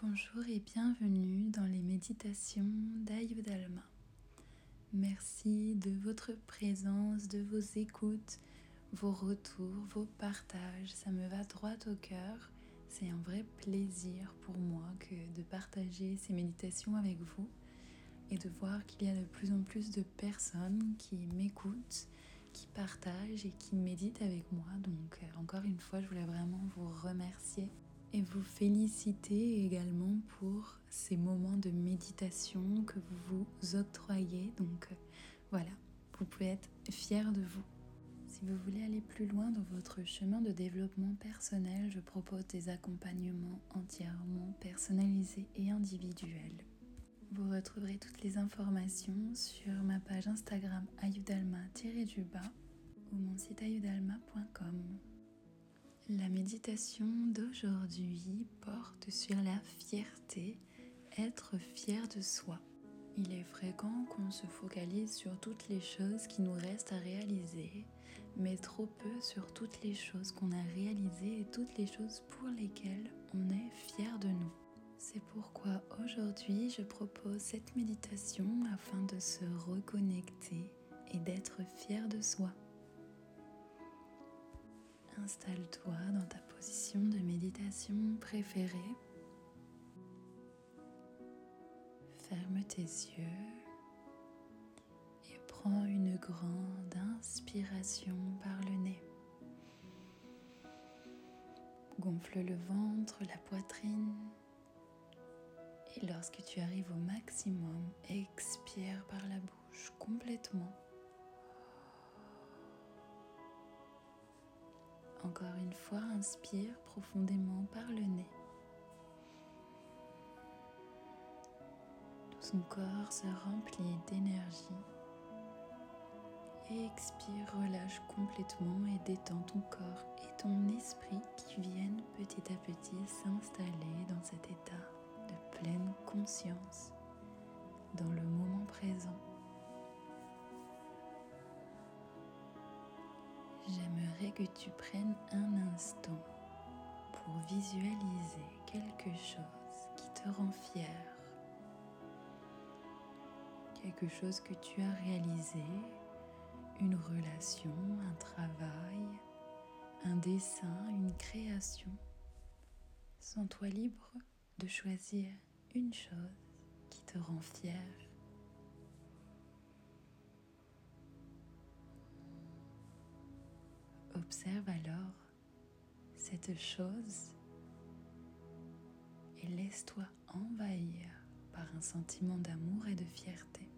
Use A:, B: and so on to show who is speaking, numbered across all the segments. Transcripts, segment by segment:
A: Bonjour et bienvenue dans les méditations d'Ayudalma. Merci de votre présence, de vos écoutes, vos retours, vos partages. Ça me va droit au cœur. C'est un vrai plaisir pour moi que de partager ces méditations avec vous et de voir qu'il y a de plus en plus de personnes qui m'écoutent, qui partagent et qui méditent avec moi. Donc euh, encore une fois, je voulais vraiment vous remercier et vous féliciter également pour ces moments de méditation que vous vous octroyez. Donc euh, voilà, vous pouvez être fiers de vous. Si vous voulez aller plus loin dans votre chemin de développement personnel, je propose des accompagnements entièrement personnalisés et individuels. Vous retrouverez toutes les informations sur ma page Instagram ayudalma-du-bas ou mon site ayudalma.com. La méditation d'aujourd'hui porte sur la fierté, être fier de soi. Il est fréquent qu'on se focalise sur toutes les choses qui nous restent à réaliser, mais trop peu sur toutes les choses qu'on a réalisées et toutes les choses pour lesquelles on est fier de nous. C'est pourquoi aujourd'hui je propose cette méditation afin de se reconnecter et d'être fier de soi. Installe-toi dans ta position de méditation préférée. Ferme tes yeux et prends une grande inspiration par le nez. Gonfle le ventre, la poitrine. Et lorsque tu arrives au maximum, expire par la bouche complètement. Encore une fois, inspire profondément par le nez. Tout son corps se remplit d'énergie. Et expire, relâche complètement et détends ton corps et ton esprit qui viennent petit à petit s'installer dans cet état de pleine conscience, dans le moment présent. J'aimerais que tu prennes un instant pour visualiser quelque chose qui te rend fier. Quelque chose que tu as réalisé, une relation, un travail, un dessin, une création. Sens-toi libre de choisir une chose qui te rend fier. Observe alors cette chose et laisse-toi envahir par un sentiment d'amour et de fierté.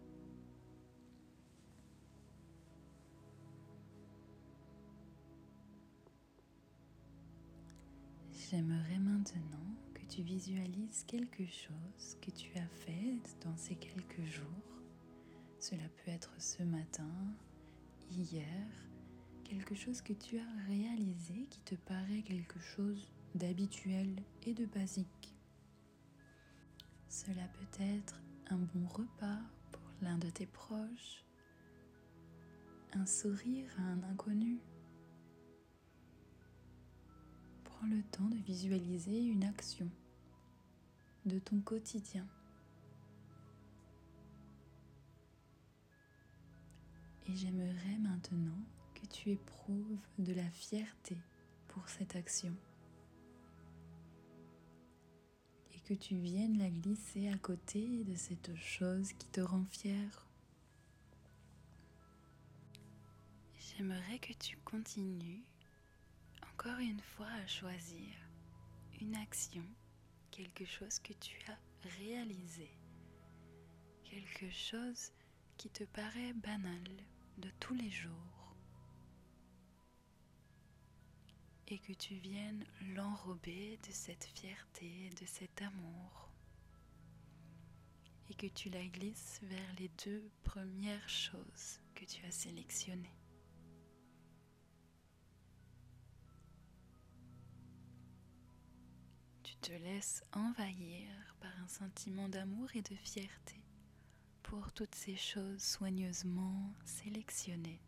A: J'aimerais maintenant que tu visualises quelque chose que tu as fait dans ces quelques jours. Cela peut être ce matin, hier, quelque chose que tu as réalisé qui te paraît quelque chose d'habituel et de basique. Cela peut être un bon repas pour l'un de tes proches, un sourire à un inconnu. Prends le temps de visualiser une action de ton quotidien. Et j'aimerais maintenant que tu éprouves de la fierté pour cette action et que tu viennes la glisser à côté de cette chose qui te rend fier. J'aimerais que tu continues encore une fois à choisir une action, quelque chose que tu as réalisé, quelque chose qui te paraît banal de tous les jours. Et que tu viennes l'enrober de cette fierté, de cet amour, et que tu la glisses vers les deux premières choses que tu as sélectionnées. Tu te laisses envahir par un sentiment d'amour et de fierté pour toutes ces choses soigneusement sélectionnées.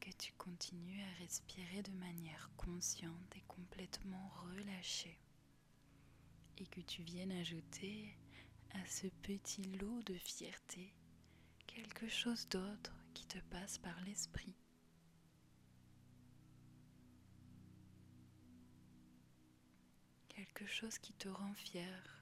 A: Que tu continues à respirer de manière consciente et complètement relâchée et que tu viennes ajouter à ce petit lot de fierté quelque chose d'autre qui te passe par l'esprit. Quelque chose qui te rend fier.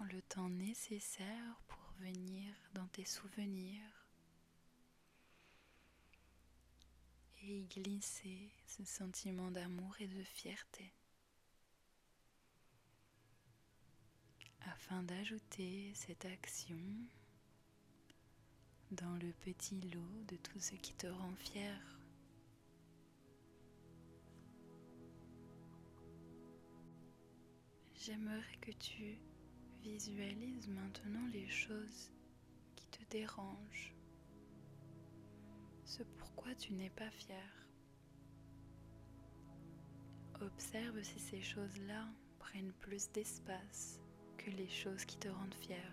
A: Le temps nécessaire pour venir dans tes souvenirs et glisser ce sentiment d'amour et de fierté. Afin d'ajouter cette action dans le petit lot de tout ce qui te rend fier. J'aimerais que tu visualises maintenant les choses qui te dérangent ce pourquoi tu n'es pas fier. Observe si ces choses-là prennent plus d'espace que les choses qui te rendent fier.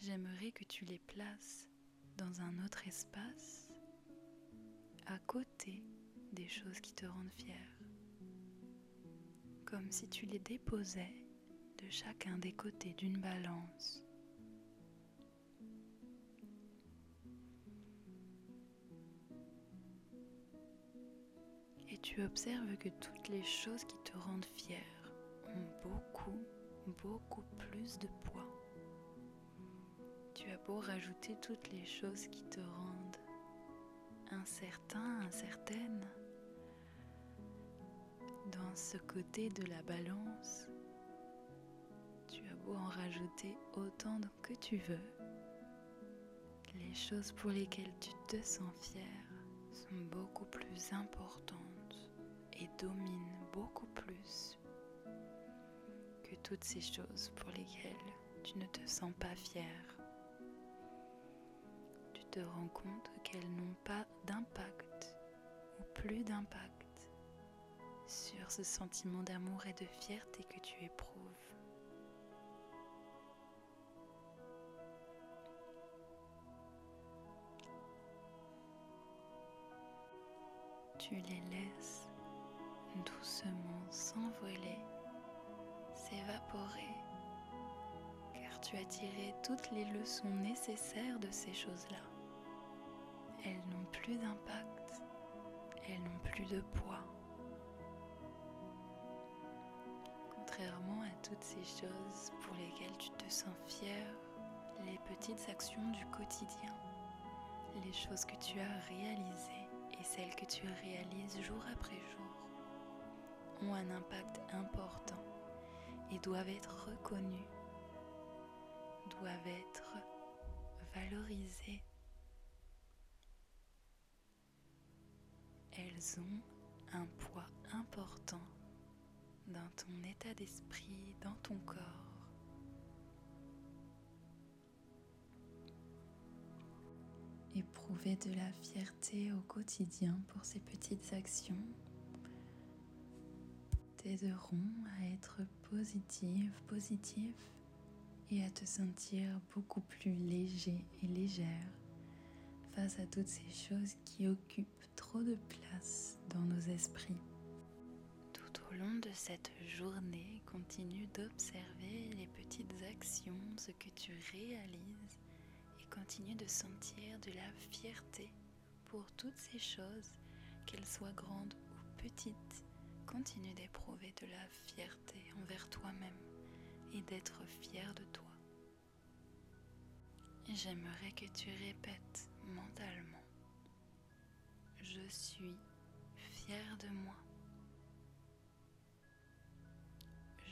A: J'aimerais que tu les places dans un autre espace à côté des choses qui te rendent fier, comme si tu les déposais de chacun des côtés d'une balance. Et tu observes que toutes les choses qui te rendent fier ont beaucoup, beaucoup plus de poids. Tu as beau rajouter toutes les choses qui te rendent incertain, incertaine, dans ce côté de la balance, en rajouter autant que tu veux. Les choses pour lesquelles tu te sens fier sont beaucoup plus importantes et dominent beaucoup plus que toutes ces choses pour lesquelles tu ne te sens pas fier. Tu te rends compte qu'elles n'ont pas d'impact ou plus d'impact sur ce sentiment d'amour et de fierté que tu éprouves. tu les laisses doucement s'envoler, s'évaporer, car tu as tiré toutes les leçons nécessaires de ces choses-là. Elles n'ont plus d'impact, elles n'ont plus de poids. Contrairement à toutes ces choses pour lesquelles tu te sens fier, les petites actions du quotidien, les choses que tu as réalisées, et celles que tu réalises jour après jour ont un impact important et doivent être reconnues, doivent être valorisées. Elles ont un poids important dans ton état d'esprit, dans ton corps. éprouver de la fierté au quotidien pour ces petites actions t'aideront à être positive, positif et à te sentir beaucoup plus léger et légère face à toutes ces choses qui occupent trop de place dans nos esprits. Tout au long de cette journée, continue d'observer les petites actions, ce que tu réalises continue de sentir de la fierté pour toutes ces choses, qu'elles soient grandes ou petites. Continue d'éprouver de la fierté envers toi-même et d'être fier de toi. J'aimerais que tu répètes mentalement. Je suis fier de moi.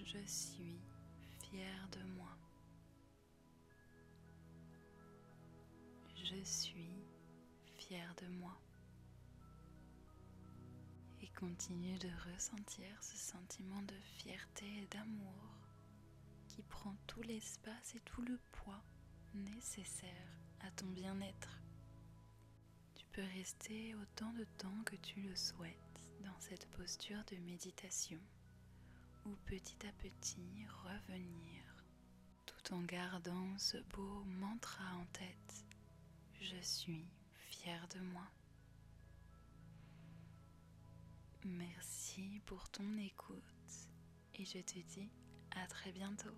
A: Je suis fier de moi. Je suis fière de moi. Et continue de ressentir ce sentiment de fierté et d'amour qui prend tout l'espace et tout le poids nécessaire à ton bien-être. Peux rester autant de temps que tu le souhaites dans cette posture de méditation ou petit à petit revenir tout en gardant ce beau mantra en tête. Je suis fier de moi. Merci pour ton écoute et je te dis à très bientôt.